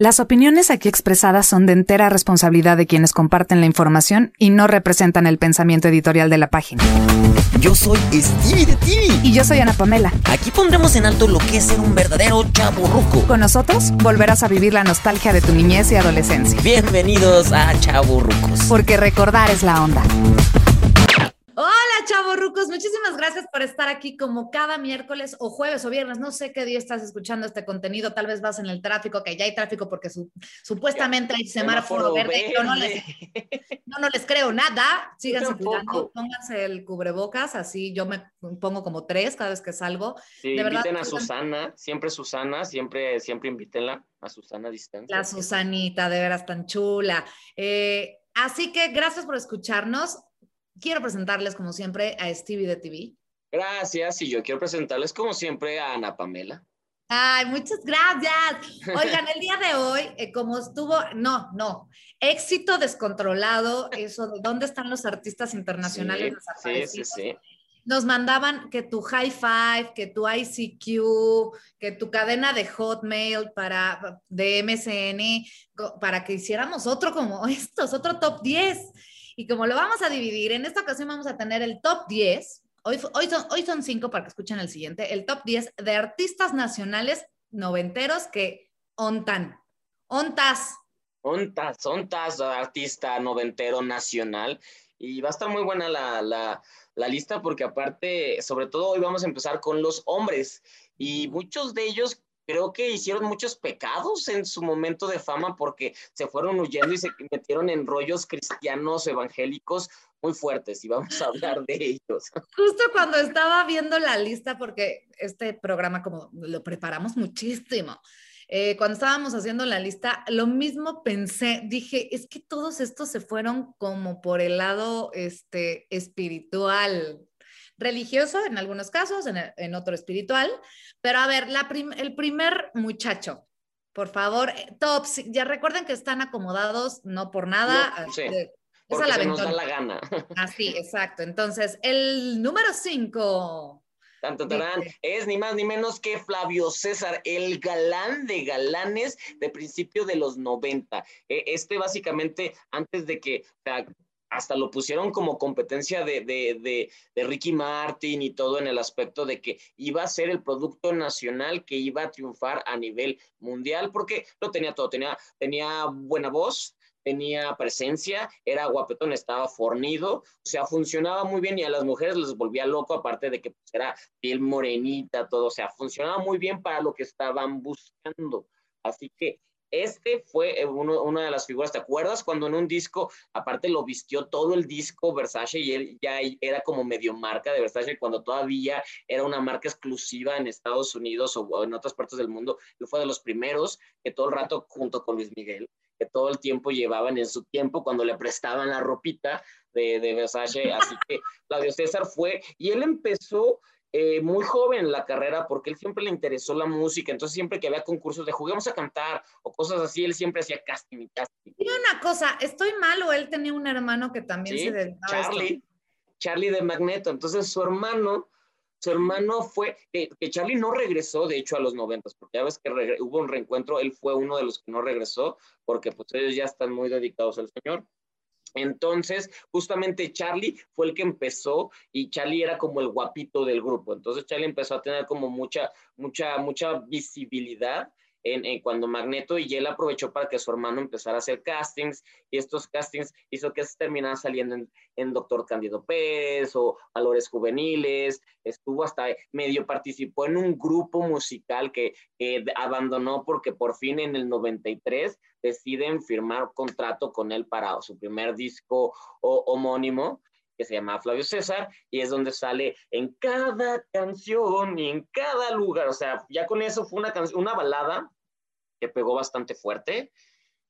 Las opiniones aquí expresadas son de entera responsabilidad de quienes comparten la información y no representan el pensamiento editorial de la página. Yo soy Stevie de TV. Y yo soy Ana Pamela. Aquí pondremos en alto lo que es ser un verdadero chavo ruco. Con nosotros volverás a vivir la nostalgia de tu niñez y adolescencia. Bienvenidos a Chavo Rucos. Porque recordar es la onda. Hola, chavos rucos. Muchísimas gracias por estar aquí como cada miércoles o jueves o viernes. No sé qué día estás escuchando este contenido. Tal vez vas en el tráfico, que ya hay tráfico porque supuestamente hay semáforo verde. Yo no les, no, no les creo nada. Síganse cuidando. Pónganse el cubrebocas. Así yo me pongo como tres cada vez que salgo. Sí, de inviten a Susana. Siempre Susana. Siempre, siempre invítenla a Susana a distancia. La Susanita, de veras tan chula. Eh, así que gracias por escucharnos quiero presentarles, como siempre, a Stevie de TV. Gracias, y yo quiero presentarles, como siempre, a Ana Pamela. Ay, muchas gracias. Oigan, el día de hoy, eh, como estuvo, no, no, éxito descontrolado, eso de dónde están los artistas internacionales sí, sí, sí, Nos mandaban que tu high five, que tu ICQ, que tu cadena de Hotmail para de MSN, para que hiciéramos otro como estos, otro top 10. Y como lo vamos a dividir, en esta ocasión vamos a tener el top 10. Hoy, hoy, son, hoy cinco para que escuchen el siguiente. El top 10 de artistas nacionales noventeros que ontan. Ontas. Ontas, ontas, artista noventero nacional. Y va a estar muy buena la, la, la lista porque aparte, sobre todo hoy vamos a empezar con los hombres. Y muchos de ellos creo que hicieron muchos pecados en su momento de fama porque se fueron huyendo y se metieron en rollos cristianos evangélicos muy fuertes y vamos a hablar de ellos. Justo cuando estaba viendo la lista, porque este programa como lo preparamos muchísimo, eh, cuando estábamos haciendo la lista, lo mismo pensé, dije, es que todos estos se fueron como por el lado este, espiritual, religioso en algunos casos, en, otro espiritual. Pero a ver, la el primer muchacho, por favor, eh, tops, ya recuerden que están acomodados, no por nada. sí, porque se nos da la gana. Así, exacto. Entonces, el número cinco. Tanto tarán, es ni más ni menos que Flavio César, el galán de galanes de principio de los 90. E, este básicamente, antes de que, hasta lo pusieron como competencia de, de, de, Ricky Martin y todo en el aspecto de que iba a ser el producto nacional que iba a triunfar a nivel mundial, porque lo tenía todo, tenía, tenía buena voz, tenía presencia, era guapetón, estaba fornido, o sea, funcionaba muy bien y a las mujeres les volvía loco, aparte de que pues, era piel morenita, todo, o sea, funcionaba muy bien para lo que estaban buscando. Así que este fue eh, una de las figuras, ¿te acuerdas? Cuando en un disco, aparte lo vistió todo el disco Versace y él ya era como medio marca de Versace cuando todavía era una marca exclusiva en Estados Unidos o en otras partes del mundo. Él fue de los primeros que todo el rato, junto con Luis Miguel, que todo el tiempo llevaban en su tiempo cuando le prestaban la ropita de, de Versace. Así que Claudio César fue y él empezó eh, muy joven la carrera porque él siempre le interesó la música, entonces siempre que había concursos de juguemos a cantar o cosas así, él siempre hacía casting y casting. Y una cosa, ¿estoy mal o él tenía un hermano que también se dedicaba Charlie, Charlie de Magneto, entonces su hermano, su hermano fue, que Charlie no regresó de hecho a los noventas, porque ya ves que hubo un reencuentro, él fue uno de los que no regresó, porque pues ellos ya están muy dedicados al Señor. Entonces, justamente Charlie fue el que empezó y Charlie era como el guapito del grupo. Entonces, Charlie empezó a tener como mucha, mucha, mucha visibilidad en, cuando Magneto y él aprovechó para que su hermano empezara a hacer castings y estos castings hizo que se terminara saliendo en, Doctor Cándido Pérez o Valores Juveniles, estuvo hasta medio participó en un grupo musical que, abandonó porque por fin en el 93 deciden firmar contrato con él para su primer disco homónimo que se llama Flavio César, y es donde sale en cada canción y en cada lugar. O sea, ya con eso fue una, una balada que pegó bastante fuerte.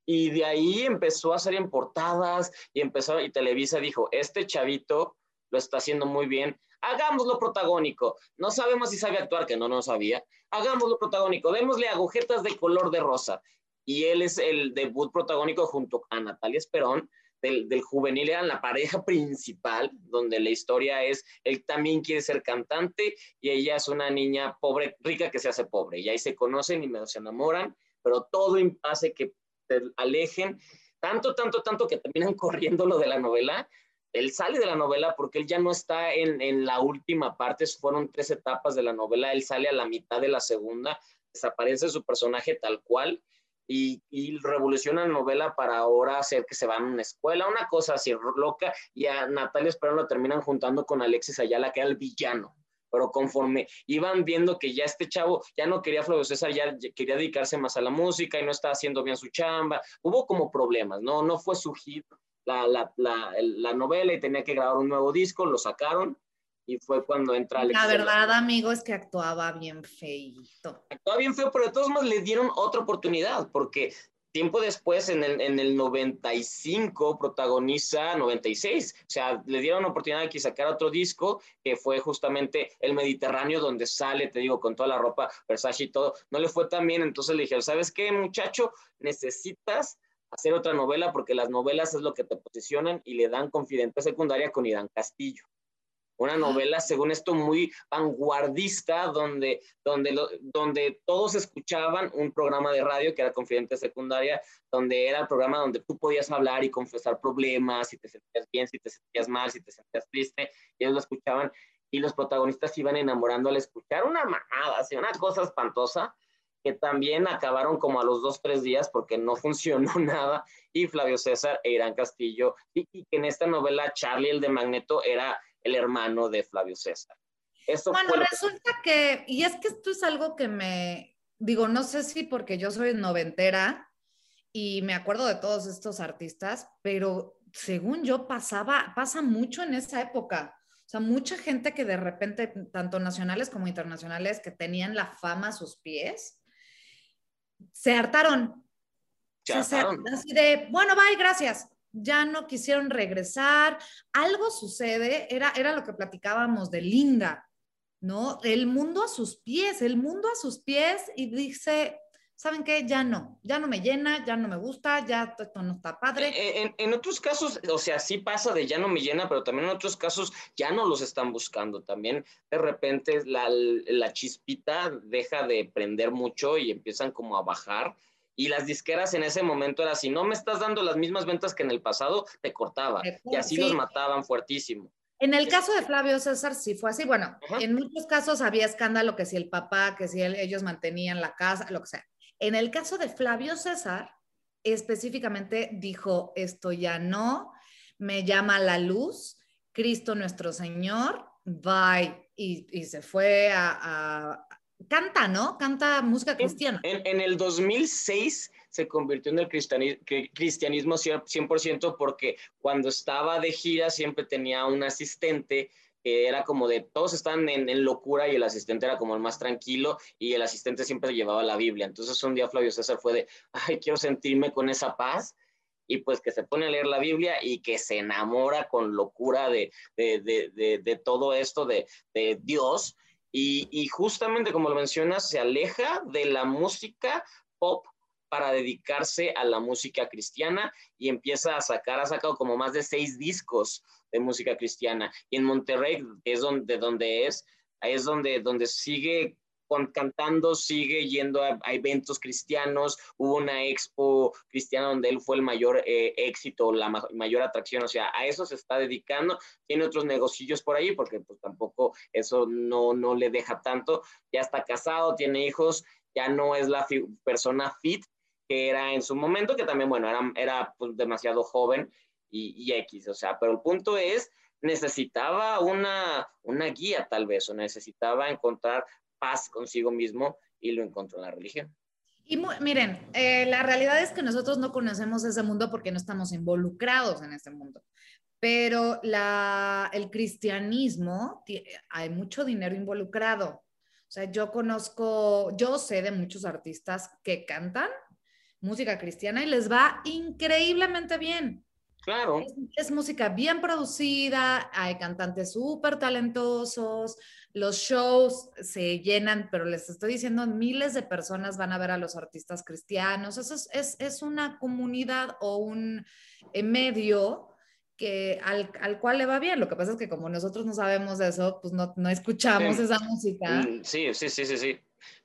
Y de ahí empezó a salir en portadas y empezó, y Televisa dijo, este chavito lo está haciendo muy bien, hagámoslo protagónico. No sabemos si sabe actuar, que no, no sabía. Hagámoslo protagónico, démosle agujetas de color de rosa. Y él es el debut protagónico junto a Natalia Esperón, del, del, juvenil eran la pareja principal, donde la historia es, él también quiere ser cantante y ella es una niña pobre, rica que se hace pobre. Y ahí se conocen y se enamoran, pero todo hace que se alejen, tanto, tanto, tanto que terminan corriendo lo de la novela. Él sale de la novela porque él ya no está en, en la última parte, fueron tres etapas de la novela, él sale a la mitad de la segunda, desaparece su personaje tal cual y, y, revoluciona la novela para ahora hacer que se van a una escuela, una cosa así loca, y a Natalia Esperón lo terminan juntando con Alexis Ayala, que era el villano. Pero conforme iban viendo que ya este chavo ya no quería Flavio César, ya quería dedicarse más a la música y no estaba haciendo bien su chamba, hubo como problemas, ¿no? No fue su hit la, la, la, la novela y tenía que grabar un nuevo disco, lo sacaron, y fue cuando entra Alex. La verdad, amigo, es que actuaba bien feito. Actuaba bien feo, pero de todos modos le dieron otra oportunidad, porque tiempo después, en el, en el 95, protagoniza 96. O sea, le dieron la oportunidad de que sacara otro disco, que fue justamente El Mediterráneo, donde sale, te digo, con toda la ropa, Versace y todo. No le fue tan bien, entonces le dijeron, ¿sabes qué, muchacho? Necesitas hacer otra novela porque las novelas es lo que te posicionan y le dan confidente secundaria con Irán Castillo una novela, según esto, muy vanguardista, donde, donde, donde todos escuchaban un programa de radio que era Confidente Secundaria, donde era el programa donde tú podías hablar y confesar problemas, si te sentías bien, si te sentías mal, si te sentías triste, y ellos lo escuchaban, y los protagonistas iban enamorando al escuchar una manada, así, una cosa espantosa, que también acabaron como a los dos, tres días porque no funcionó nada, y Flavio César e Irán Castillo, y, y que en esta novela Charlie el de Magneto era el hermano de Flavio César. bueno, resulta que... y es que esto es algo que me, digo, no sé si porque yo soy noventera y me acuerdo de todos estos artistas, pero según yo pasaba, pasa mucho en esa época. O sea, mucha gente que de repente, tanto nacionales como internacionales, que tenían la fama a sus pies, se hartaron. Se hartaron. Así de, bueno, bye, gracias ya no quisieron regresar, algo sucede, era, era lo que platicábamos de Linda, ¿no? El mundo a sus pies, el mundo a sus pies y dice, ¿saben qué? Ya no, ya no me llena, ya no me gusta, ya esto no está padre. Eh, en, en, otros casos, o sea, sí pasa de ya no me llena, pero también en otros casos ya no los están buscando. También de repente la, la chispita deja de prender mucho y empiezan como a bajar y las disqueras en ese momento era si no me estás dando las mismas ventas que en el pasado, te cortaba y así los mataban fuertísimo. En el caso de Flavio César sí fue así. Bueno, en muchos casos había escándalo que si el papá, que si ellos mantenían la casa, lo que sea. En el caso de Flavio César, específicamente dijo, esto ya no, me llama la luz, Cristo nuestro Señor, bye. Y, y se fue a, canta, ¿no? Canta música cristiana. En, el 2006 se convirtió en el cristianismo 100% porque cuando estaba de gira siempre tenía un asistente que era como de, todos estaban en, locura y el asistente era como el más tranquilo y el asistente siempre llevaba la Biblia. Entonces un día Flavio César fue de, ay, quiero sentirme con esa paz y pues que se pone a leer la Biblia y que se enamora con locura de, de todo esto de, Dios y, justamente como lo mencionas, se aleja de la música pop para dedicarse a la música cristiana y empieza a sacar, ha sacado como más de seis discos de música cristiana. Y en Monterrey, es donde, donde es, es donde, donde sigue cantando, sigue yendo a, eventos cristianos, hubo una expo cristiana donde él fue el mayor eh, éxito, la mayor atracción, o sea, a eso se está dedicando, tiene otros negocios por ahí, porque pues tampoco eso no, no le deja tanto, ya está casado, tiene hijos, ya no es la persona fit que era en su momento, que también, bueno, era, era pues, demasiado joven y, y X, o sea, pero el punto es necesitaba una, una guía tal vez, o necesitaba encontrar paz consigo mismo y lo encontró en la religión. Y miren, eh, la realidad es que nosotros no conocemos ese mundo porque no estamos involucrados en ese mundo. Pero la, el cristianismo, hay mucho dinero involucrado. O sea, yo conozco, yo sé de muchos artistas que cantan música cristiana y les va increíblemente bien. Claro. Es, música bien producida, hay cantantes súper talentosos, los shows se llenan, pero les estoy diciendo, miles de personas van a ver a los artistas cristianos. Eso es, es, una comunidad o un eh, medio que al, al, cual le va bien. Lo que pasa es que como nosotros no sabemos de eso, pues no, no escuchamos esa música. Mm, sí, sí, sí, sí, sí.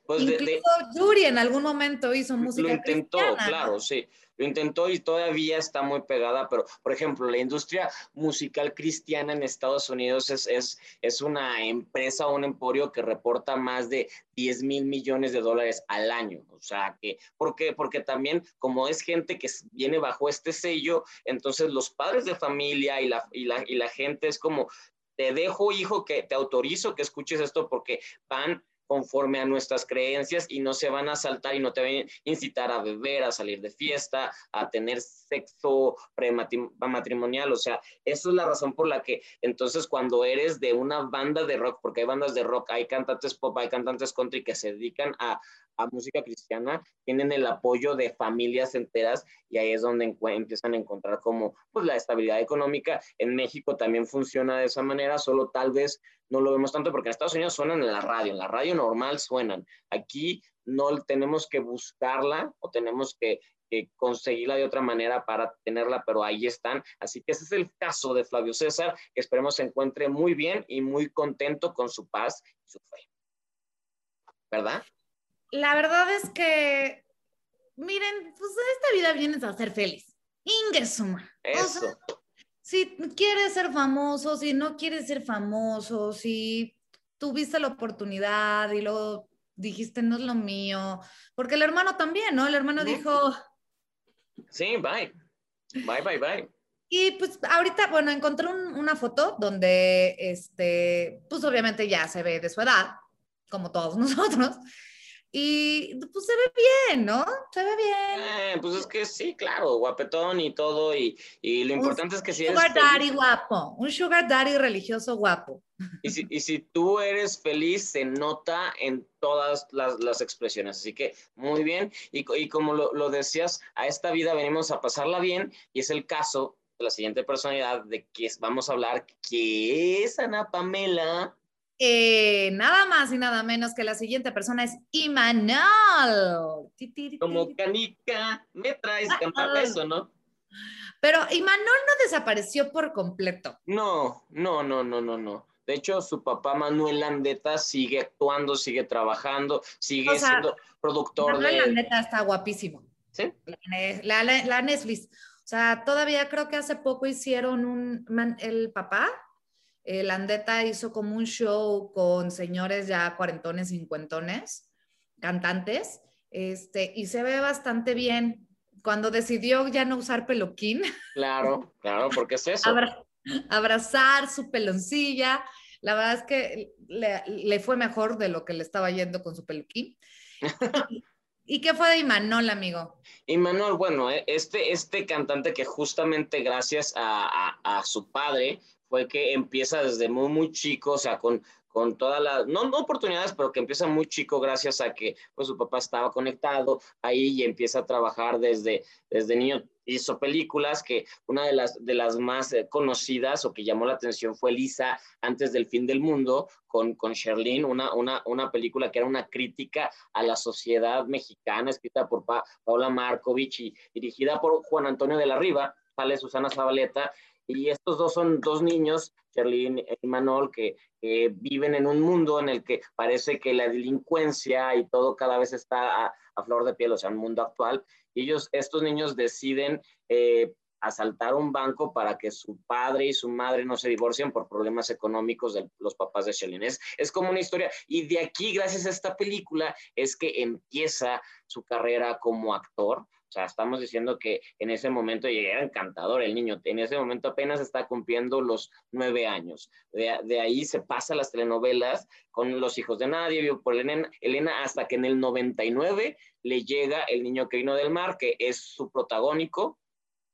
Pues Incluso Yuri en algún momento hizo música. Lo intentó, claro, sí. Lo intentó y todavía está muy pegada, pero por ejemplo, la industria musical cristiana en Estados Unidos es, es, es una empresa, un emporio que reporta más de 10 mil millones de dólares al año. O sea, que, ¿por qué? Porque también como es gente que viene bajo este sello, entonces los padres de familia y la, y la, y la gente es como, te dejo hijo que te autorizo que escuches esto porque van conforme a nuestras creencias y no se van a saltar y no te van a incitar a beber, a salir de fiesta, a tener sexo prematrimonial. O sea, eso es la razón por la que entonces cuando eres de una banda de rock, porque hay bandas de rock, hay cantantes pop, hay cantantes country que se dedican a, a música cristiana tienen el apoyo de familias enteras y ahí es donde empiezan a encontrar como pues la estabilidad económica. En México también funciona de esa manera, solo tal vez no lo vemos tanto porque en Estados Unidos suenan en la radio, en la radio normal suenan. Aquí no tenemos que buscarla o tenemos que, que conseguirla de otra manera para tenerla, pero ahí están. Así que ese es el caso de Flavio César, que esperemos se encuentre muy bien y muy contento con su paz y su fe. ¿Verdad? la verdad es que, miren, pues esta vida vienes a ser feliz. Ingesuma. Eso. Si quieres ser famoso, si no quieres ser famoso, si tuviste la oportunidad y luego dijiste no es lo mío, porque el hermano también, ¿no? El hermano dijo... Sí, bye. Bye, bye, bye. Y pues ahorita, bueno, encontré una foto donde, este, pues obviamente ya se ve de su edad, como todos nosotros, y pues se ve bien, ¿no? Se ve bien. Eh, pues es que sí, claro, guapetón y todo. Y, y lo importante es que si eres. Un sugar daddy guapo, un sugar daddy religioso guapo. Y si, y si tú eres feliz, se nota en todas las, las expresiones. Así que muy bien. Y, y como lo, lo decías, a esta vida venimos a pasarla bien. Y es el caso de la siguiente personalidad de que vamos a hablar, que es Ana Pamela eh, nada más y nada menos que la siguiente persona es Imanol. Como canica, me traes cantar eso, ¿no? Pero Imanol no desapareció por completo. No, no, no, no, no, no. De hecho, su papá Manuel Landeta sigue actuando, sigue trabajando, sigue siendo productor Manuel Landeta está guapísimo. ¿Sí? La, la, Netflix. O sea, todavía creo que hace poco hicieron un, el papá el Landeta hizo como un show con señores ya cuarentones, cincuentones, cantantes, este, y se ve bastante bien. Cuando decidió ya no usar peluquín. Claro, claro, porque es eso. abrazar su peloncilla. La verdad es que le, fue mejor de lo que le estaba yendo con su peluquín. ¿Y qué fue de Imanol, amigo? Imanol, bueno, eh, este, este cantante que justamente gracias a, a su padre fue que empieza desde muy, muy chico, o sea, con, con todas las, no, no, oportunidades, pero que empieza muy chico gracias a que pues, su papá estaba conectado ahí y empieza a trabajar desde, desde niño. Hizo películas que una de las, de las más eh, conocidas o que llamó la atención fue Lisa antes del fin del mundo con, con Sherlyn, una, una, una película que era una crítica a la sociedad mexicana, escrita por Paula Markovich y dirigida por Juan Antonio de la Riva, sale Susana Zabaleta y estos dos son dos niños, Charlene y Manol, que, viven en un mundo en el que parece que la delincuencia y todo cada vez está a, flor de piel, o sea, un mundo actual. Y ellos, estos niños deciden eh, asaltar un banco para que su padre y su madre no se divorcien por problemas económicos de los papás de Charlene. Es, es como una historia. Y de aquí, gracias a esta película, es que empieza su carrera como actor sea, estamos diciendo que en ese momento era encantador el niño, en ese momento apenas está cumpliendo los nueve años. De, ahí se pasa las telenovelas con Los hijos de nadie, vio por Elena, Elena, hasta que en el 99 le llega El niño que vino del mar, que es su protagónico,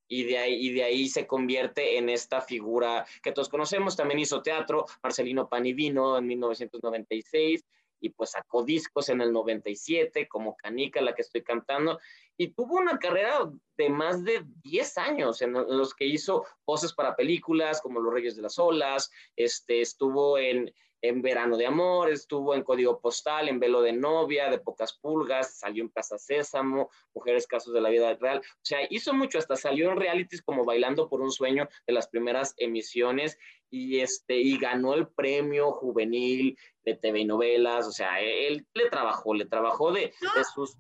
y de, ahí, y de ahí se convierte en esta figura que todos conocemos. También hizo teatro, Marcelino Panivino en 1996, y pues sacó discos en el 97 como Canica, la que estoy cantando, y tuvo una carrera de más de 10 años en los que hizo voces para películas como Los Reyes de las Olas, este, estuvo en, en Verano de Amor, estuvo en Código Postal, en Velo de Novia, de Pocas Pulgas, salió en Plaza Sésamo, Mujeres Casos de la Vida Real. O sea, hizo mucho, hasta salió en realities como Bailando por un Sueño de las primeras emisiones y, este, y ganó el premio juvenil de TV y novelas. O sea, él le trabajó, le trabajó de, de sus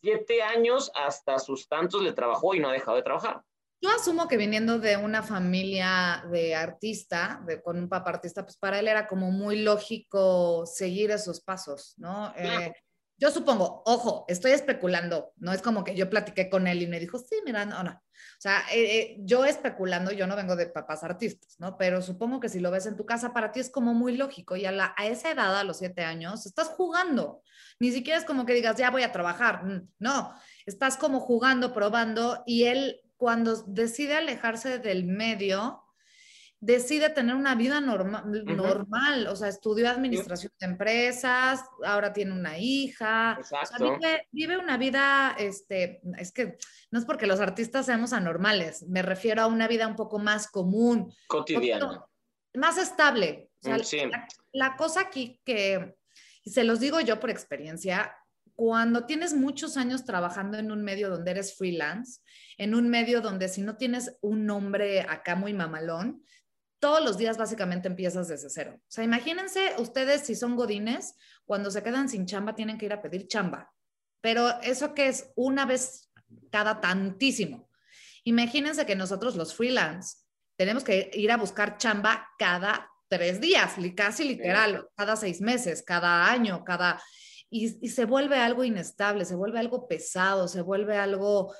siete años hasta sus tantos, le trabajó y no ha dejado de trabajar. Yo asumo que viniendo de una familia de artista, de, con un papá artista, pues para él era como muy lógico seguir esos pasos, ¿no? Eh, yo supongo, ojo, estoy especulando, no es como que yo platiqué con él y me dijo, sí, mira, no, no. O sea, eh, eh, yo especulando, yo no vengo de papás artistas, ¿no? Pero supongo que si lo ves en tu casa, para ti es como muy lógico y a, la, a esa edad, a los siete años, estás jugando. Ni siquiera es como que digas, ya voy a trabajar. Mm, no, estás como jugando, probando y él cuando decide alejarse del medio, decide tener una vida normal, normal, o sea, estudió administración de empresas, ahora tiene una hija, o sea, vive, una vida, este, es que no es porque los artistas seamos anormales, me refiero a una vida un poco más común, cotidiana, más estable. O sea, mm, la, la cosa aquí que, y se los digo yo por experiencia, cuando tienes muchos años trabajando en un medio donde eres freelance, en un medio donde si no tienes un nombre acá muy mamalón, todos los días básicamente empiezas desde cero. O sea, imagínense ustedes si son godines, cuando se quedan sin chamba tienen que ir a pedir chamba. Pero eso que es una vez cada tantísimo. Imagínense que nosotros los freelance tenemos que ir a buscar chamba cada tres días, casi literal, cada seis meses, cada año, cada y, se vuelve algo inestable, se vuelve algo pesado, se vuelve algo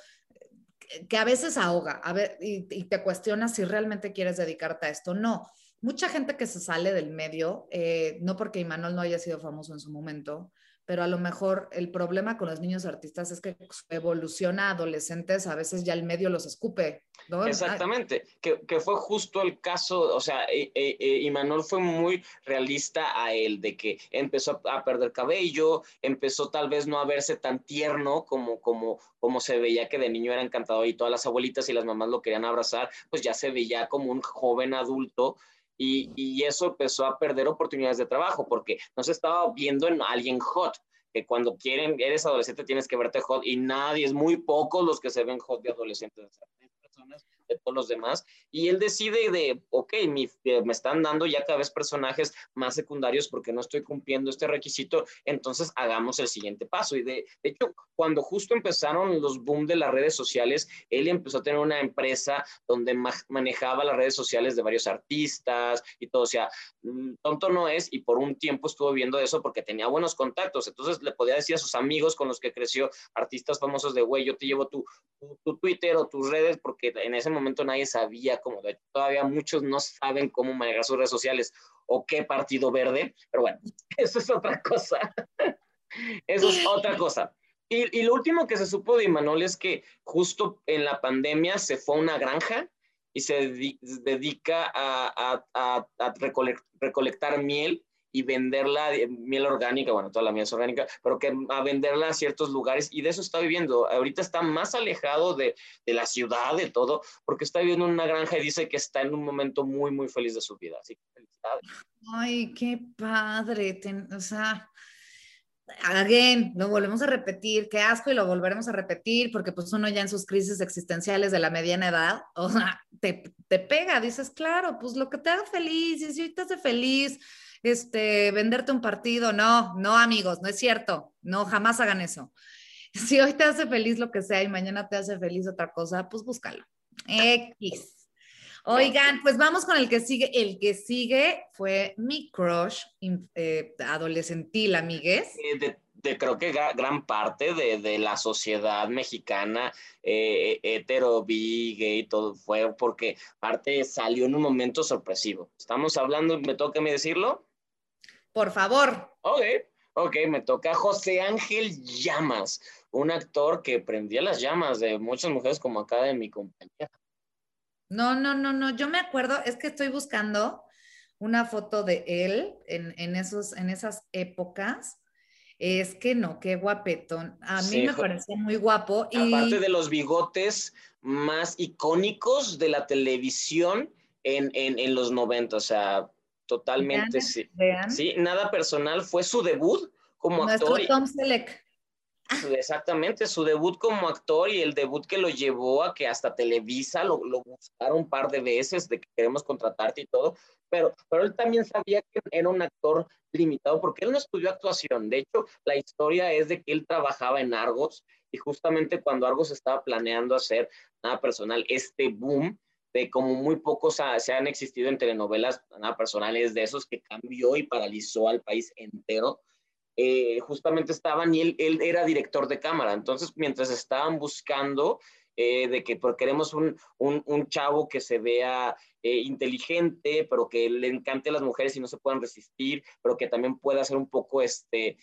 que a veces ahoga a ver, y, te cuestionas si realmente quieres dedicarte a esto. No, mucha gente que se sale del medio, eh, no porque Imanol no haya sido famoso en su momento, pero a lo mejor el problema con los niños artistas es que evoluciona a adolescentes, a veces ya el medio los escupe. Exactamente, que, fue justo el caso, o sea, y e, e, Manuel fue muy realista a él, de que empezó a perder cabello, empezó tal vez no a verse tan tierno como, como, como se veía que de niño era encantador y todas las abuelitas y las mamás lo querían abrazar, pues ya se veía como un joven adulto y, eso empezó a perder oportunidades de trabajo porque no se estaba viendo en alguien hot, que cuando quieren, eres adolescente tienes que verte hot y nadie, es muy pocos los que se ven hot de adolescentes de todos los demás. Y él decide de, ok, eh, me están dando ya cada vez personajes más secundarios porque no estoy cumpliendo este requisito, entonces hagamos el siguiente paso. Y de, hecho, cuando justo empezaron los boom de las redes sociales, él empezó a tener una empresa donde manejaba las redes sociales de varios artistas y todo. O sea, mm, tonto no es y por un tiempo estuvo viendo eso porque tenía buenos contactos. Entonces le podía decir a sus amigos con los que creció, artistas famosos de, güey, yo te llevo tu, tu, tu Twitter o tus redes porque en ese momento momento nadie sabía cómo, de hecho, todavía muchos no saben cómo manejar sus redes sociales o qué partido verde, pero bueno, eso es otra cosa. eso es otra cosa. Y, y, lo último que se supo de Imanol es que justo en la pandemia se fue a una granja y se dedica a, a, a, recolectar miel y venderla, eh, miel orgánica, bueno, toda la miel es orgánica, pero que a venderla a ciertos lugares y de eso está viviendo. Ahorita está más alejado de, de la ciudad, de todo, porque está viviendo en una granja y dice que está en un momento muy, muy feliz de su vida. Así que felicidades. Ay, qué padre. o sea, again, lo volvemos a repetir, qué asco y lo volveremos a repetir, porque pues uno ya en sus crisis existenciales de la mediana edad, o sea, te, te pega, dices, claro, pues lo que te haga feliz, y si hoy te hace feliz, este, venderte un partido. No, no, amigos, no es cierto. No, jamás hagan eso. Si hoy te hace feliz lo que sea y mañana te hace feliz otra cosa, pues búscalo. X. Oigan, pues vamos con el que sigue. El que sigue fue mi crush eh, adolescentil, amigues. De, creo que gran parte de, la sociedad mexicana, eh, hetero, bi, gay, todo fue porque parte salió en un momento sorpresivo. Estamos hablando, ¿me toca a mí decirlo? Por favor. Ok, ok, me toca José Ángel Llamas, un actor que prendía las llamas de muchas mujeres como acá de mi compañía. No, no, no, no, yo me acuerdo, es que estoy buscando una foto de él en, en, esos, en esas épocas. Es que no, qué guapetón. A mí Sí, me parecía muy guapo. Y Aparte de los bigotes más icónicos de la televisión en, en, en los 90, o sea, totalmente Vean, sí. vean, Sí, nada personal, fue su debut como nuestro actor. Tom Selleck. Exactamente, su debut como actor y el debut que lo llevó a que hasta Televisa lo, lo buscara un par de veces de que queremos contratarte y todo, pero, pero él también sabía que era un actor limitado porque él no estudió actuación. De hecho, la historia es de que él trabajaba en Argos y justamente cuando Argos estaba planeando hacer nada personal, este boom de como muy pocos se han existido en telenovelas nada personales de esos que cambió y paralizó al país entero eh, justamente estaban y él, él era director de cámara. Entonces, mientras estaban buscando eh, de que porque queremos un, un, chavo que se vea eh, inteligente, pero que le encante a las mujeres y no se puedan resistir, pero que también pueda ser un poco este,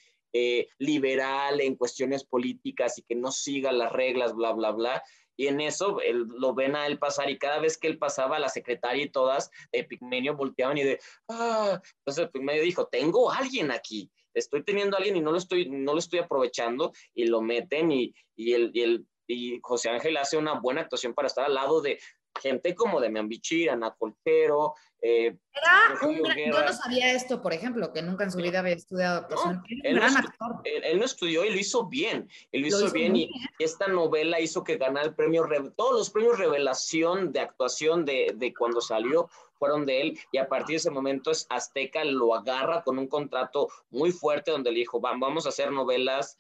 liberal en cuestiones políticas y que no siga las reglas, bla, bla, bla. Y en eso él, lo ven a él pasar y cada vez que él pasaba, la secretaria y todas de Pigmenio volteaban y de, ah, entonces Pigmenio dijo, tengo alguien aquí estoy teniendo a alguien y no lo estoy, no lo estoy aprovechando y lo meten y, y, el, y José Ángel hace una buena actuación para estar al lado de gente como de Membichir, Ana Colchero. Eh, Era un Rogelio gran- yo no sabía esto, por ejemplo, que nunca en su vida había estudiado actuación. Un él no actor. él, él no estudió y lo hizo bien, él lo, Lo hizo, hizo bien y, esta novela hizo que ganara el premio, Re- todos los premios revelación de actuación de, de cuando salió fueron de él y a partir de ese momento es Azteca lo agarra con un contrato muy fuerte donde le dijo, "Va- vamos a hacer novelas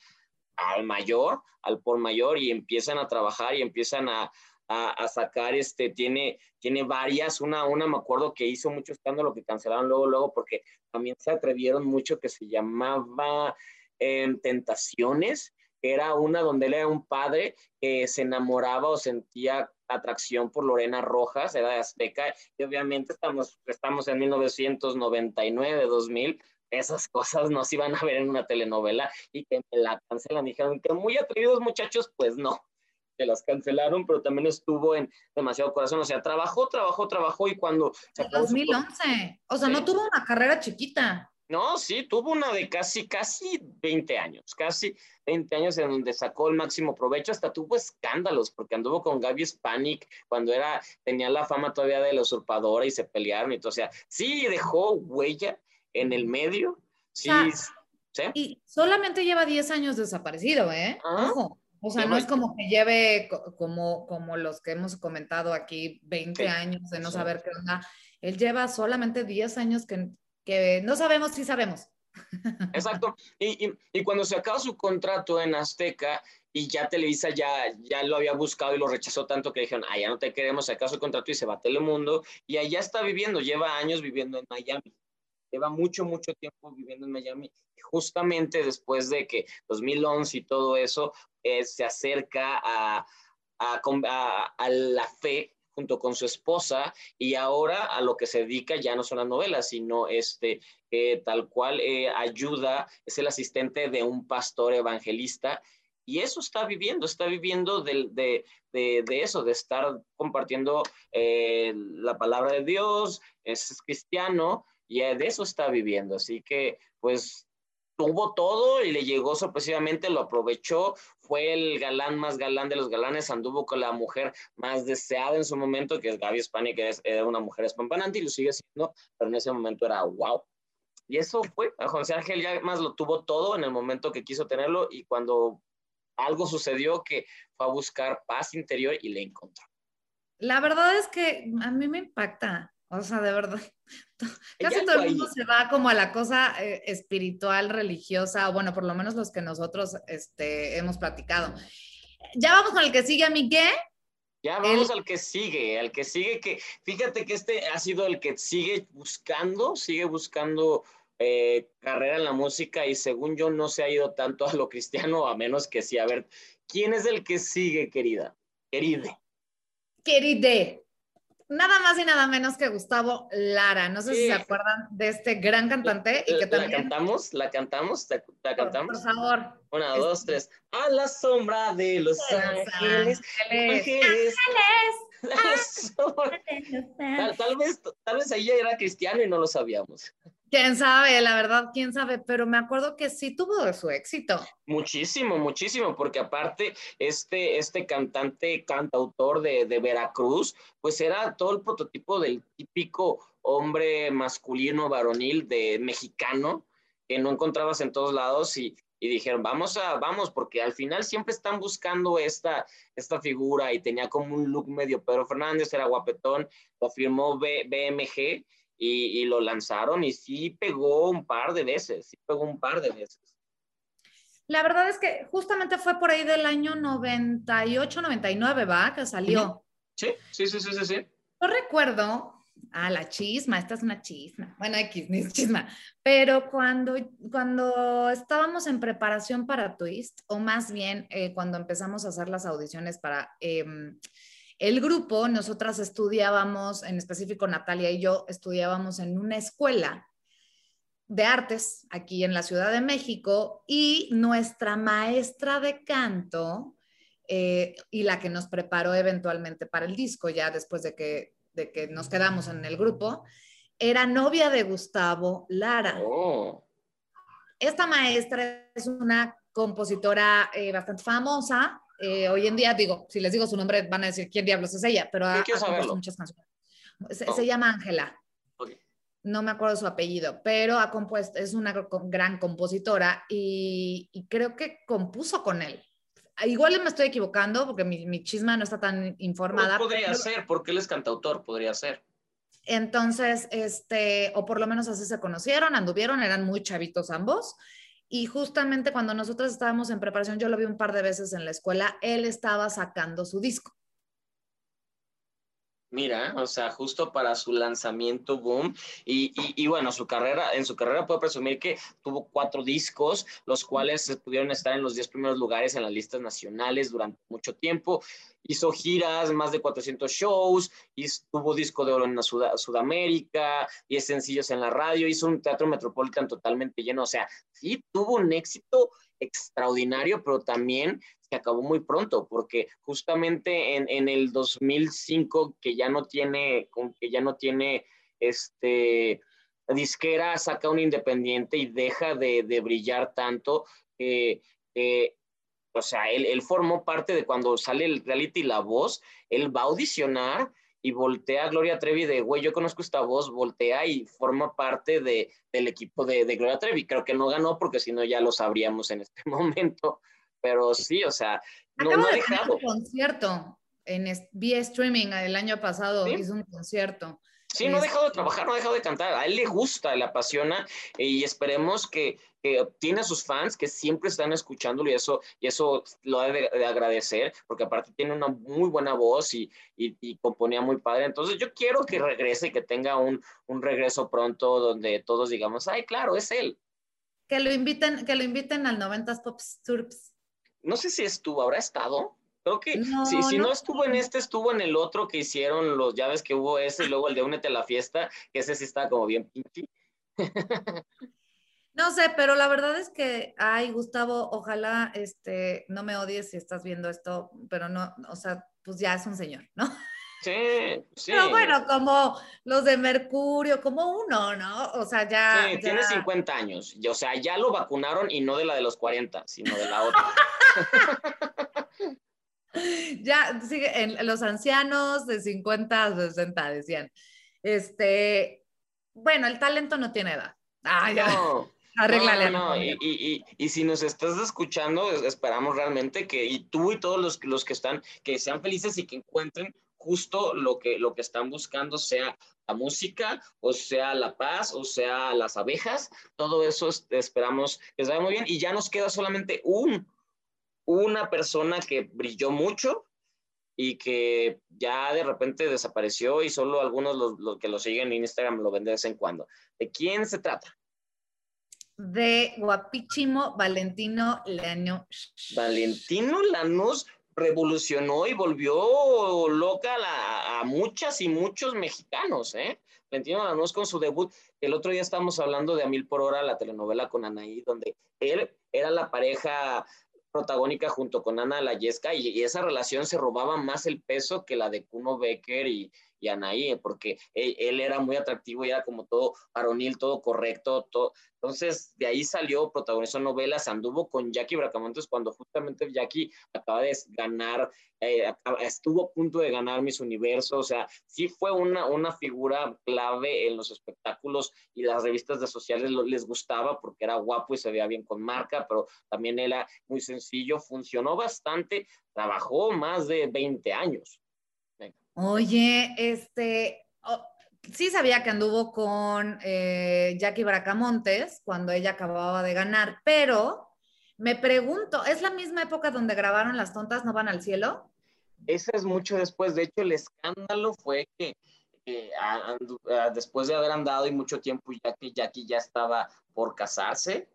al mayor, al por mayor y empiezan a trabajar y empiezan a, a, sacar, este, tiene, tiene varias, una, una me acuerdo que hizo mucho escándalo que cancelaron luego, luego porque también se atrevieron mucho que se llamaba eh, Tentaciones, era una donde él era un padre que se enamoraba o sentía atracción por Lorena Rojas, era de Azteca, y obviamente estamos, estamos en 1999, 2000, esas cosas no se iban a ver en una telenovela y que me la cancelan. Dijeron que muy atrevidos muchachos, pues no, que las cancelaron, pero también estuvo en demasiado corazón. O sea, trabajó, trabajó, trabajó y cuando En acabó su- 2011. O sea, no Sí. tuvo una carrera chiquita. No, sí, tuvo una de casi, casi 20 años, casi 20 años en donde sacó el máximo provecho, hasta tuvo escándalos, porque anduvo con Gaby Spanik cuando era, tenía la fama todavía de la usurpadora y se pelearon y todo, o sea, sí dejó huella en el medio, sí, O ¿sí? Y solamente lleva 10 años desaparecido, ¿eh? Ah. Ojo. O sea, no es como que lleve co- como, como los que hemos comentado aquí 20 Sí. años de no Sí. saber qué onda. Él lleva solamente 10 años que, que no sabemos si sabemos. Exacto. Y, y, y cuando se acaba su contrato en Azteca y ya Televisa ya, ya lo había buscado y lo rechazó tanto que dijeron, ah, ya no te queremos, se acaba su contrato y se va a Telemundo y allá está viviendo, lleva años viviendo en Miami. Lleva mucho, mucho tiempo viviendo en Miami. Justamente después de que 2011 y todo eso, eh, se acerca a, a, a- a la fe junto con su esposa y ahora a lo que se dedica ya no son las novelas, sino este, eh, tal cual eh, ayuda, es el asistente de un pastor evangelista y eso está viviendo, está viviendo del- de, de, de eso, de estar compartiendo eh, la palabra de Dios, es cristiano y eh, de eso está viviendo. Así que pues tuvo todo y le llegó sorpresivamente, lo aprovechó, fue el galán más galán de los galanes, anduvo con la mujer más deseada en su momento, que es Gaby España, que era una mujer espampanante y lo sigue siendo, pero en ese momento era wow. Y eso fue, a José Ángel ya más lo tuvo todo en el momento que quiso tenerlo y cuando algo sucedió que fue a buscar paz interior y le encontró. La verdad es que a mí me impacta. O sea, de verdad. Casi todo el mundo se va como a la cosa eh, espiritual, religiosa, o bueno, por lo menos los que nosotros este, hemos platicado. Ya vamos con el que sigue, Miguel. Ya vamos al que sigue, al que sigue que, fíjate que este ha sido el que sigue buscando, sigue buscando eh, carrera en la música y según yo no se ha ido tanto a lo cristiano, a menos que sí. A ver, ¿quién es el que sigue, querida? Querida. Queride. Nada más y nada menos que Gustavo Lara. No sé si se acuerdan de este gran cantante y que ¿La también. cantamos? ¿La cantamos? ¿La, la Por, cantamos? por favor. Una, dos, tres. A la sombra de los ángeles, ángeles. ángeles, tal, tal, vez, tal vez ella era cristiano y no lo sabíamos. Quién sabe, la verdad, quién sabe, pero me acuerdo que sí tuvo su éxito. Muchísimo, muchísimo, porque aparte este, este cantante, cantautor de, de Veracruz, pues era todo el prototipo del típico hombre masculino, varonil, de mexicano, que no encontrabas en todos lados y, y dijeron, vamos a, vamos, porque al final siempre están buscando esta, esta figura y tenía como un look medio Pedro Fernández, era guapetón, lo firmó BMG y, y, lo lanzaron y sí pegó un par de veces, sí pegó un par de veces. La verdad es que justamente fue por ahí del año 98, 99, ¿va? Que salió. Sí, sí, sí, sí, sí. sí. Yo recuerdo Ah, la chisma, esta es una chisma. Bueno, X, ni chisma. Pero cuando, cuando estábamos en preparación para Twist, o más bien eh, cuando empezamos a hacer las audiciones para eh, el grupo, nosotras estudiábamos, en específico Natalia y yo, estudiábamos en una escuela de artes aquí en la Ciudad de México y nuestra maestra de canto eh, y la que nos preparó eventualmente para el disco, ya después de que de que nos quedamos en el grupo, era novia de Gustavo Lara. Oh. Esta maestra es una compositora eh, bastante famosa. Eh, hoy en día, digo, si les digo su nombre, van a decir quién diablos es ella, pero ha, ha muchas canciones. Se, oh. se llama Ángela. Okay. No me acuerdo su apellido, pero ha compuesto, es una gran compositora y, y creo que compuso con él igual me estoy equivocando porque mi, mi chisma no está tan informada. Podría pero... ser, porque él es cantautor, podría ser. Entonces, este, o por lo menos así se conocieron, anduvieron, eran muy chavitos ambos. Y justamente cuando nosotros estábamos en preparación, yo lo vi un par de veces en la escuela, él estaba sacando su disco. Mira, o sea, justo para su lanzamiento boom y, y, y, bueno, su carrera, en su carrera puedo presumir que tuvo cuatro discos, los cuales pudieron estar en los diez primeros lugares en las listas nacionales durante mucho tiempo. Hizo giras, más de 400 shows, y tuvo disco de oro en Sud Sudamérica, y sencillos en la radio, hizo un teatro metropolitan totalmente lleno, o sea, sí tuvo un éxito extraordinario, pero también que acabó muy pronto, porque justamente en, en, el 2005, que ya no tiene, que ya no tiene este disquera, saca un independiente y deja de, de brillar tanto. Eh, eh, o sea, él, él, formó parte de cuando sale el reality La Voz, él va a audicionar y voltea a Gloria Trevi de, güey, yo conozco esta voz, voltea y forma parte de, del equipo de, de Gloria Trevi. Creo que no ganó porque si no ya lo sabríamos en este momento pero sí, o sea, no, Acabo no ha de dejado. Un concierto en vía streaming el año pasado, ¿Sí? hizo un concierto. Sí, no ha dejado de trabajar, no ha dejado de cantar. A él le gusta, le apasiona y esperemos que, que tiene a sus fans que siempre están escuchándolo y eso, y eso lo debe de, de agradecer, porque aparte tiene una muy buena voz y, y, y, componía muy padre. Entonces yo quiero que regrese y que tenga un, un regreso pronto donde todos digamos, ay, claro, es él. Que lo inviten, que lo inviten al 90s Pop Tours no sé si estuvo, ¿habrá estado? Creo que no, si, si no, no, estuvo en este, estuvo en el otro que hicieron los llaves que hubo ese, y luego el de Únete a la fiesta, que ese sí estaba como bien pinche. No sé, pero la verdad es que, ay, Gustavo, ojalá este, no me odies si estás viendo esto, pero no, o sea, pues ya es un señor, ¿no? Sí, sí. Pero bueno, como los de Mercurio, como uno, ¿no? O sea, ya. Sí, ya... tiene 50 años. O sea, ya lo vacunaron y no de la de los 40, sino de la otra. ya, sigue, en los ancianos de 50 a 60, decían. Este, bueno, el talento no tiene edad. Ah, ya. No. No, no, no. Y, y, y, si nos estás escuchando, esperamos realmente que, y tú y todos los, los que están, que sean felices y que encuentren justo lo que, lo que están buscando, sea la música, o sea la paz, o sea las abejas, todo eso es, esperamos que se vaya muy bien. Y ya nos queda solamente un, una persona que brilló mucho y que ya de repente desapareció y solo algunos los, los que lo siguen en Instagram lo ven de vez en cuando. ¿De quién se trata? De guapísimo Valentino Lanús. Valentino Lanús revolucionó y volvió loca a, la, a, muchas y muchos mexicanos, ¿eh? Valentino Lanús con su debut. El otro día estábamos hablando de A Mil por Hora, la telenovela con Anaí, donde él era la pareja protagónica junto con Ana Layesca y, y, esa relación se robaba más el peso que la de Kuno Becker y, y Anaí, porque él, era muy atractivo y era como todo varonil, todo correcto, todo. Entonces, de ahí salió, protagonizó novelas, anduvo con Jackie Bracamontes cuando justamente Jackie acaba de ganar, eh, estuvo a punto de ganar Miss Universo, o sea, sí fue una, una figura clave en los espectáculos y las revistas de sociales les gustaba porque era guapo y se veía bien con marca, pero también era muy sencillo, funcionó bastante, trabajó más de 20 años. Oye, este, oh, sí sabía que anduvo con eh, Jackie Bracamontes cuando ella acababa de ganar, pero me pregunto, ¿es la misma época donde grabaron Las tontas no van al cielo? Esa es mucho después. De hecho, el escándalo fue que después de haber andado y mucho tiempo, ya que Jackie ya estaba por casarse,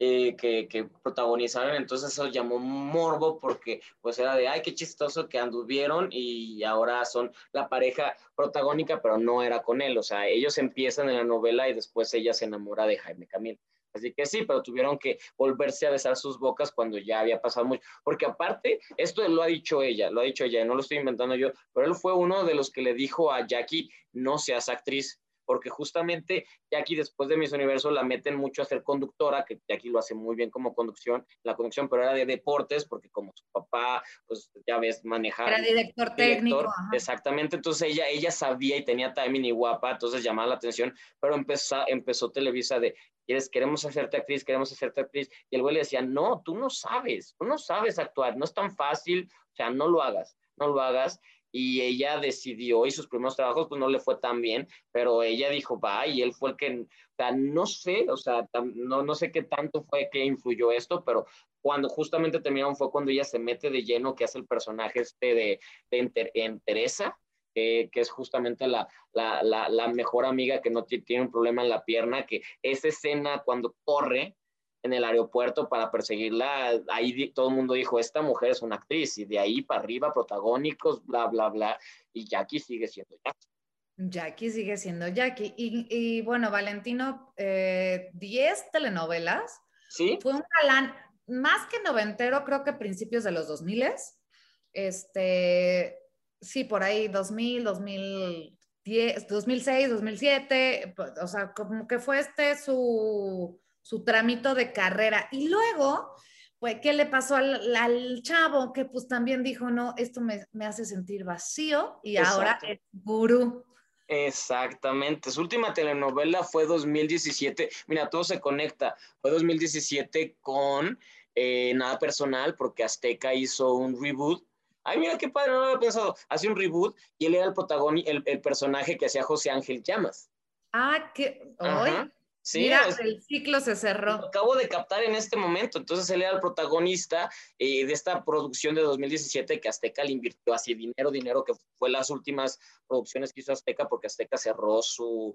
eh, que, que, protagonizaron, entonces eso llamó morbo porque pues era de, ay, qué chistoso que anduvieron y ahora son la pareja protagónica, pero no era con él, o sea, ellos empiezan en la novela y después ella se enamora de Jaime Camil. Así que sí, pero tuvieron que volverse a besar sus bocas cuando ya había pasado mucho. Porque aparte, esto lo ha dicho ella, lo ha dicho ella, no lo estoy inventando yo, pero él fue uno de los que le dijo a Jackie, no seas actriz, porque justamente Jackie después de Miss Universo la meten mucho a ser conductora, que Jackie lo hace muy bien como conducción, la conducción, pero era de deportes, porque como su papá, pues ya ves, manejar. Era director técnico. exactamente, entonces ella, ella sabía y tenía timing y guapa, entonces llamaba la atención, pero empezó, empezó Televisa de, ¿quieres, queremos hacerte actriz, queremos hacerte actriz, y el güey le decía, no, tú no sabes, tú no sabes actuar, no es tan fácil, o sea, no lo hagas, no lo hagas, y ella decidió y sus primeros trabajos pues no le fue tan bien, pero ella dijo, va, y él fue el que, o sea, no sé, o sea, no, no sé qué tanto fue que influyó esto, pero cuando justamente terminaron fue cuando ella se mete de lleno, que hace el personaje este de, de Teresa, que es justamente la, la, la, la, mejor amiga que no tiene un problema en la pierna, que esa escena cuando corre, en el aeropuerto para perseguirla, ahí todo el mundo dijo, esta mujer es una actriz, y de ahí para arriba, protagónicos, bla, bla, bla, y Jackie sigue siendo Jackie. Jackie sigue siendo Jackie. Y, bueno, Valentino, 10 eh, telenovelas. Sí. Fue un galán más que noventero, creo que principios de los 2000 Este, sí, por ahí, 2000, 2010, 2006, 2007. O sea, como que fue este su su trámite de carrera. Y luego, pues, ¿qué le pasó al, chavo? Que pues también dijo, no, esto me, hace sentir vacío y ahora es gurú. Exactamente. Su última telenovela fue 2017. Mira, todo se conecta. Fue 2017 con eh, Nada Personal, porque Azteca hizo un reboot. Ay, mira qué padre, no lo había pensado. Hace un reboot y él era el protagonista, el, personaje que hacía José Ángel Llamas. Ah, qué. Mira, el ciclo se cerró. acabo de captar en este momento. Entonces él era el protagonista eh, de esta producción de 2017 que Azteca le invirtió así dinero, dinero que fue las últimas producciones que hizo Azteca porque Azteca cerró su,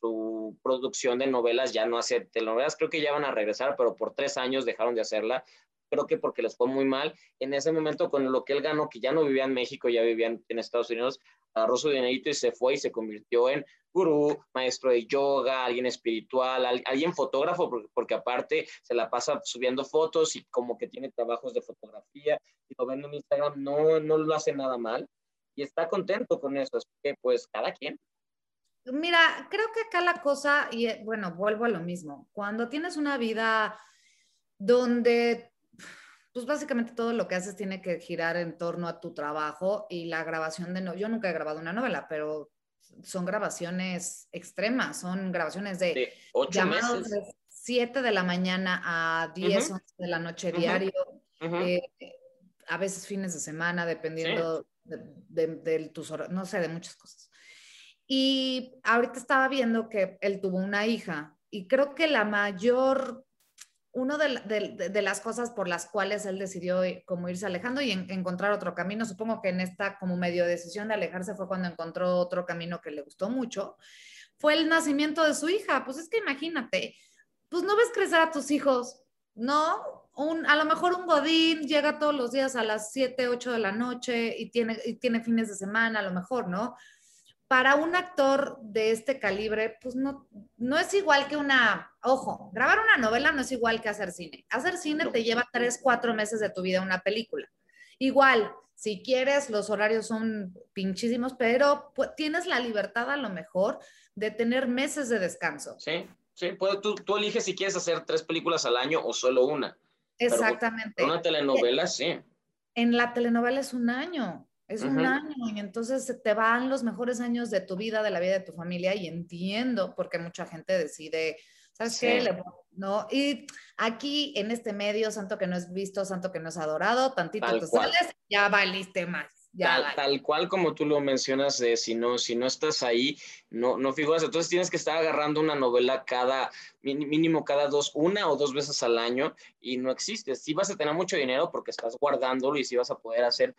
su producción de novelas, ya no hace telenovelas, creo que ya van a regresar, pero por tres años dejaron de hacerla. Creo que porque les fue muy mal. En ese momento, con lo que él ganó, que ya no vivía en México, ya vivía en Estados Unidos, agarró su dinerito y se fue y se convirtió en gurú, maestro de yoga, alguien espiritual, alguien fotógrafo, porque, aparte se la pasa subiendo fotos y como que tiene trabajos de fotografía y lo ven en Instagram, no, no lo hace nada mal y está contento con eso, así que pues cada quien. Mira, creo que acá la cosa, y eh, bueno, vuelvo a lo mismo, cuando tienes una vida donde pues básicamente todo lo que haces tiene que girar en torno a tu trabajo y la grabación de no yo nunca he grabado una novela, pero son grabaciones extremas, son grabaciones de, llamados de 7 de la mañana a 10, 11 de la noche diario, eh, a veces fines de semana, dependiendo de, tus horas, no sé, de muchas cosas. Y ahorita estaba viendo que él tuvo una hija y creo que la mayor una de, las cosas por las cuales él decidió como irse alejando y encontrar otro camino, supongo que en esta como medio decisión de alejarse fue cuando encontró otro camino que le gustó mucho, fue el nacimiento de su hija. Pues es que imagínate, pues no ves crecer a tus hijos, ¿no? Un, a lo mejor un godín llega todos los días a las 7, 8 de la noche y tiene, y tiene fines de semana, a lo mejor, ¿no? Para un actor de este calibre, pues no, no es igual que una, ojo, grabar una novela no es igual que hacer cine. Hacer cine te lleva tres, cuatro meses de tu vida una película. Igual, si quieres, los horarios son pinchísimos, pero tienes la libertad a lo mejor de tener meses de descanso. Sí, sí, pues, tú, tú eliges si quieres hacer tres películas al año o solo una. Exactamente. una telenovela, sí. En la telenovela es un año. Es un año y entonces te van los mejores años de tu vida, de la vida de tu familia y entiendo por qué mucha gente decide, ¿sabes qué? no, y aquí en este medio, santo que no es visto, santo que no es adorado, tantito te sales, ya valiste más. Ya tal, cual como tú lo mencionas, si, no, si no estás ahí, no, no figuras. Entonces tienes que estar agarrando una novela cada, mínimo cada dos, una o dos veces al año y no existe. Sí vas a tener mucho dinero porque estás guardándolo y sí vas a poder hacer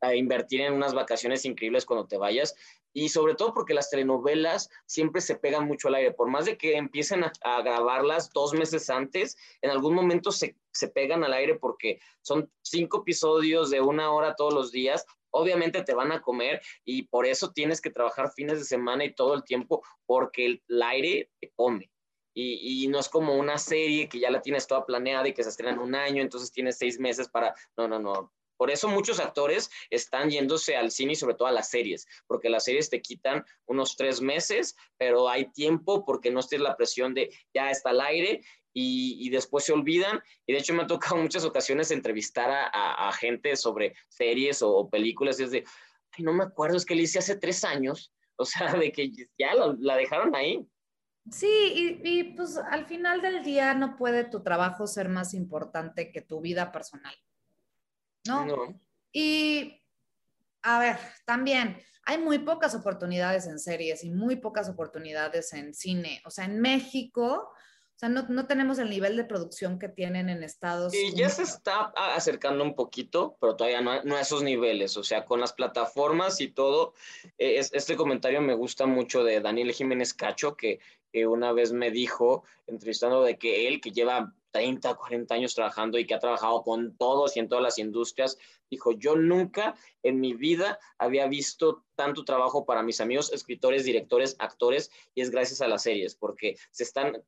a invertir en unas vacaciones increíbles cuando te vayas y sobre todo porque las telenovelas siempre se pegan mucho al aire, por más de que empiecen a, grabarlas dos meses antes, en algún momento se, se, pegan al aire porque son cinco episodios de una hora todos los días, obviamente te van a comer y por eso tienes que trabajar fines de semana y todo el tiempo porque el, aire te come. Y, y, no es como una serie que ya la tienes toda planeada y que se estrena en un año, entonces tienes seis meses para, no, no, no, por eso muchos actores están yéndose al cine y sobre todo a las series, porque las series te quitan unos tres meses, pero hay tiempo porque no estés la presión de ya está al aire y, después se olvidan. Y de hecho me ha tocado muchas ocasiones entrevistar a, gente sobre series o, películas y es de, ay, no me acuerdo, es que le hice hace tres años, o sea, de que ya la dejaron ahí. Sí, y, y, pues al final del día no puede tu trabajo ser más importante que tu vida personal. ¿no? Y, a ver, también hay muy pocas oportunidades en series y muy pocas oportunidades en cine. O sea, en México, o sea, no, no tenemos el nivel de producción que tienen en Estados Unidos. Y ya se está acercando un poquito, pero todavía no, no a esos niveles. O sea, con las plataformas y todo, eh, este comentario me gusta mucho de Daniel Jiménez Cacho, que, que una vez me dijo, entrevistando de que él, que lleva 30, 40 años trabajando y que ha trabajado con todos y en todas las industrias, dijo, yo nunca en mi vida había visto tanto trabajo para mis amigos, escritores, directores, actores, y es gracias a las series, porque se están...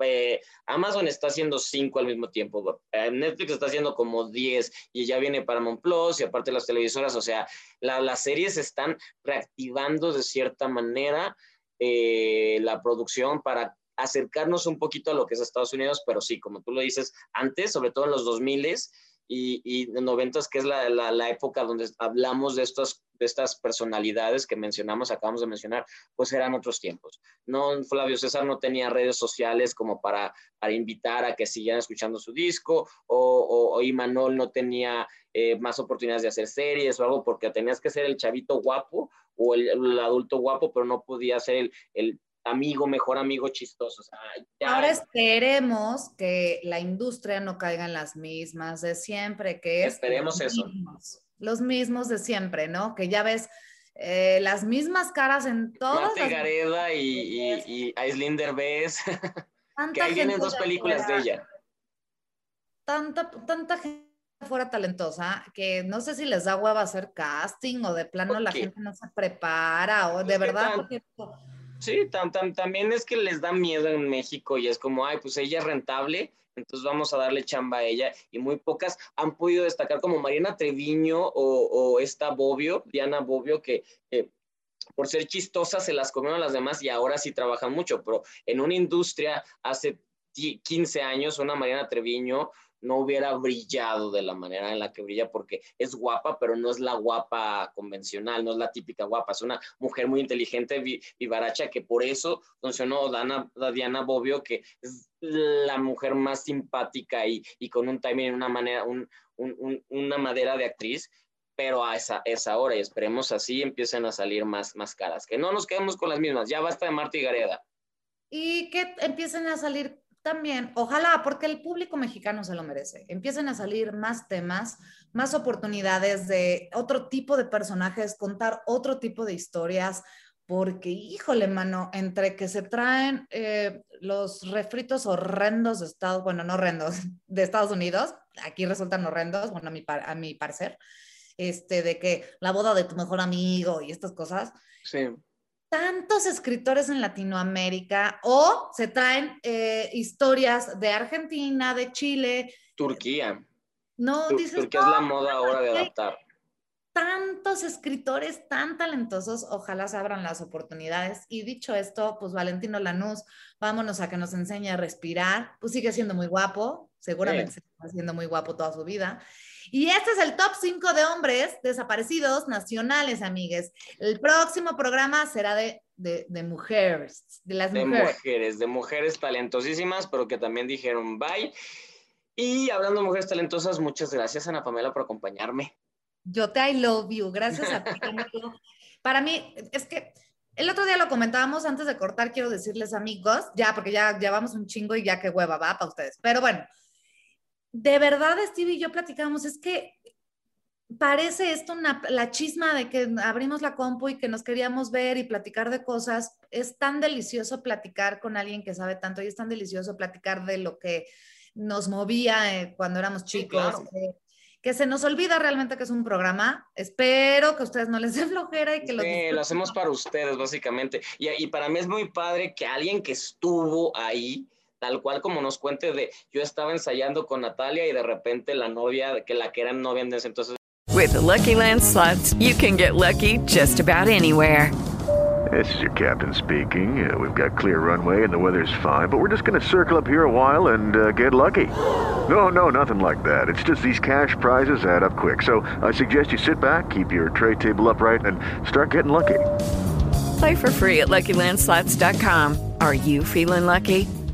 Eh, Amazon está haciendo cinco al mismo tiempo, eh, Netflix está haciendo como 10 y ya viene Paramount Plus y aparte las televisoras, o sea, las series están reactivando de cierta manera eh, la producción para acercarnos un poquito a lo que es Estados Unidos, pero sí, como tú lo dices, antes, sobre todo en los 2000 y, y 90 que es la, la, época donde hablamos de, estos, de estas personalidades que mencionamos, acabamos de mencionar, pues eran otros tiempos. No, Flavio César no tenía redes sociales como para, para invitar a que siguieran escuchando su disco, o, o, Imanol no tenía eh, más oportunidades de hacer series o algo, porque tenías que ser el chavito guapo o el, adulto guapo, pero no podía ser el amigo, mejor amigo chistoso. Ahora esperemos que la industria no caiga en las mismas de siempre, que es... Esperemos los eso. Mismos, los mismos de siempre, ¿no? Que ya ves eh, las mismas caras en todas Marte Gareda y, y, que ahí vienen dos películas de ella. Tanta, tanta gente fuera talentosa que no sé si les da hueva hacer casting o de plano la gente no se prepara o de verdad porque Sí, también es que les da miedo en México y es como, ay, pues ella es rentable, entonces vamos a darle chamba a ella. Y muy pocas han podido destacar como Mariana Treviño o, esta Bobbio, Diana Bobbio, que por ser chistosa se las comieron las demás y ahora sí trabajan mucho, pero en una industria hace 15 años, una Mariana Treviño no hubiera brillado de la manera en la que brilla porque es guapa, pero no es la guapa convencional, no es la típica guapa, es una mujer muy inteligente, vivaracha, que por eso funcionó Dana, Diana Bobbio, que es la mujer más simpática y, y con un timing, una manera, un, un, una madera de actriz, pero a esa, esa hora y esperemos así empiecen a salir más, más caras, que no nos quedemos con las mismas, ya basta de Marta y Gareda. Y que empiecen a salir también, ojalá, porque el público mexicano se lo merece. Empiecen a salir más temas, más oportunidades de otro tipo de personajes, contar otro tipo de historias, porque, híjole, mano, entre que se traen eh, los refritos horrendos de Estados, bueno, no horrendos, de Estados Unidos, aquí resultan horrendos, bueno, a mi, a mi parecer, este, de que la boda de tu mejor amigo y estas cosas. Sí tantos escritores en Latinoamérica o se traen eh, historias de Argentina, de Chile. Turquía. No, Tur- dices, Turquía es no, la moda ahora de adaptar. tantos escritores tan talentosos, ojalá se abran las oportunidades. Y dicho esto, pues Valentino Lanús, vámonos a que nos enseñe a respirar. Pues sigue siendo muy guapo, seguramente Sí. sigue siendo muy guapo toda su vida. Y este es el top 5 de hombres desaparecidos nacionales, amigues. El próximo programa será de, de, de mujeres, de las de mujeres. mujeres, de mujeres talentosísimas, pero que también dijeron bye. Y hablando de mujeres talentosas, muchas gracias, Ana Pamela, por acompañarme. Yo te I love you, gracias a ti. amigo. Para mí, es que el otro día lo comentábamos antes de cortar, quiero decirles amigos, ya, porque ya, ya vamos un chingo y ya qué hueva va para ustedes. Pero bueno, de verdad Steve y yo platicábamos, es que parece esto una, la chisma de que abrimos la compu y que nos queríamos ver y platicar de cosas. Es tan delicioso platicar con alguien que sabe tanto y es tan delicioso platicar de lo que nos movía eh, cuando éramos Sí, chicos. claro. eh, que se nos olvida realmente que es un programa. Espero que a ustedes no les dé flojera y que lo Sí, disfruten. lo hacemos para ustedes, básicamente. Y, y para mí es muy padre que alguien que estuvo ahí, tal cual como nos cuente de, yo estaba ensayando con Natalia y de repente la novia, que la que era novia en ese entonces, With the Lucky Land slots, you can get lucky just about anywhere. This is your captain speaking. Uh, we've got clear runway and the weather's fine, but we're just going to circle up here a while and uh, get lucky. No, no, nothing like that. It's just these cash prizes add up quick. So I suggest you sit back, keep your tray table upright, and start getting lucky. Play for free at LuckyLandSlots.com. Are you feeling lucky?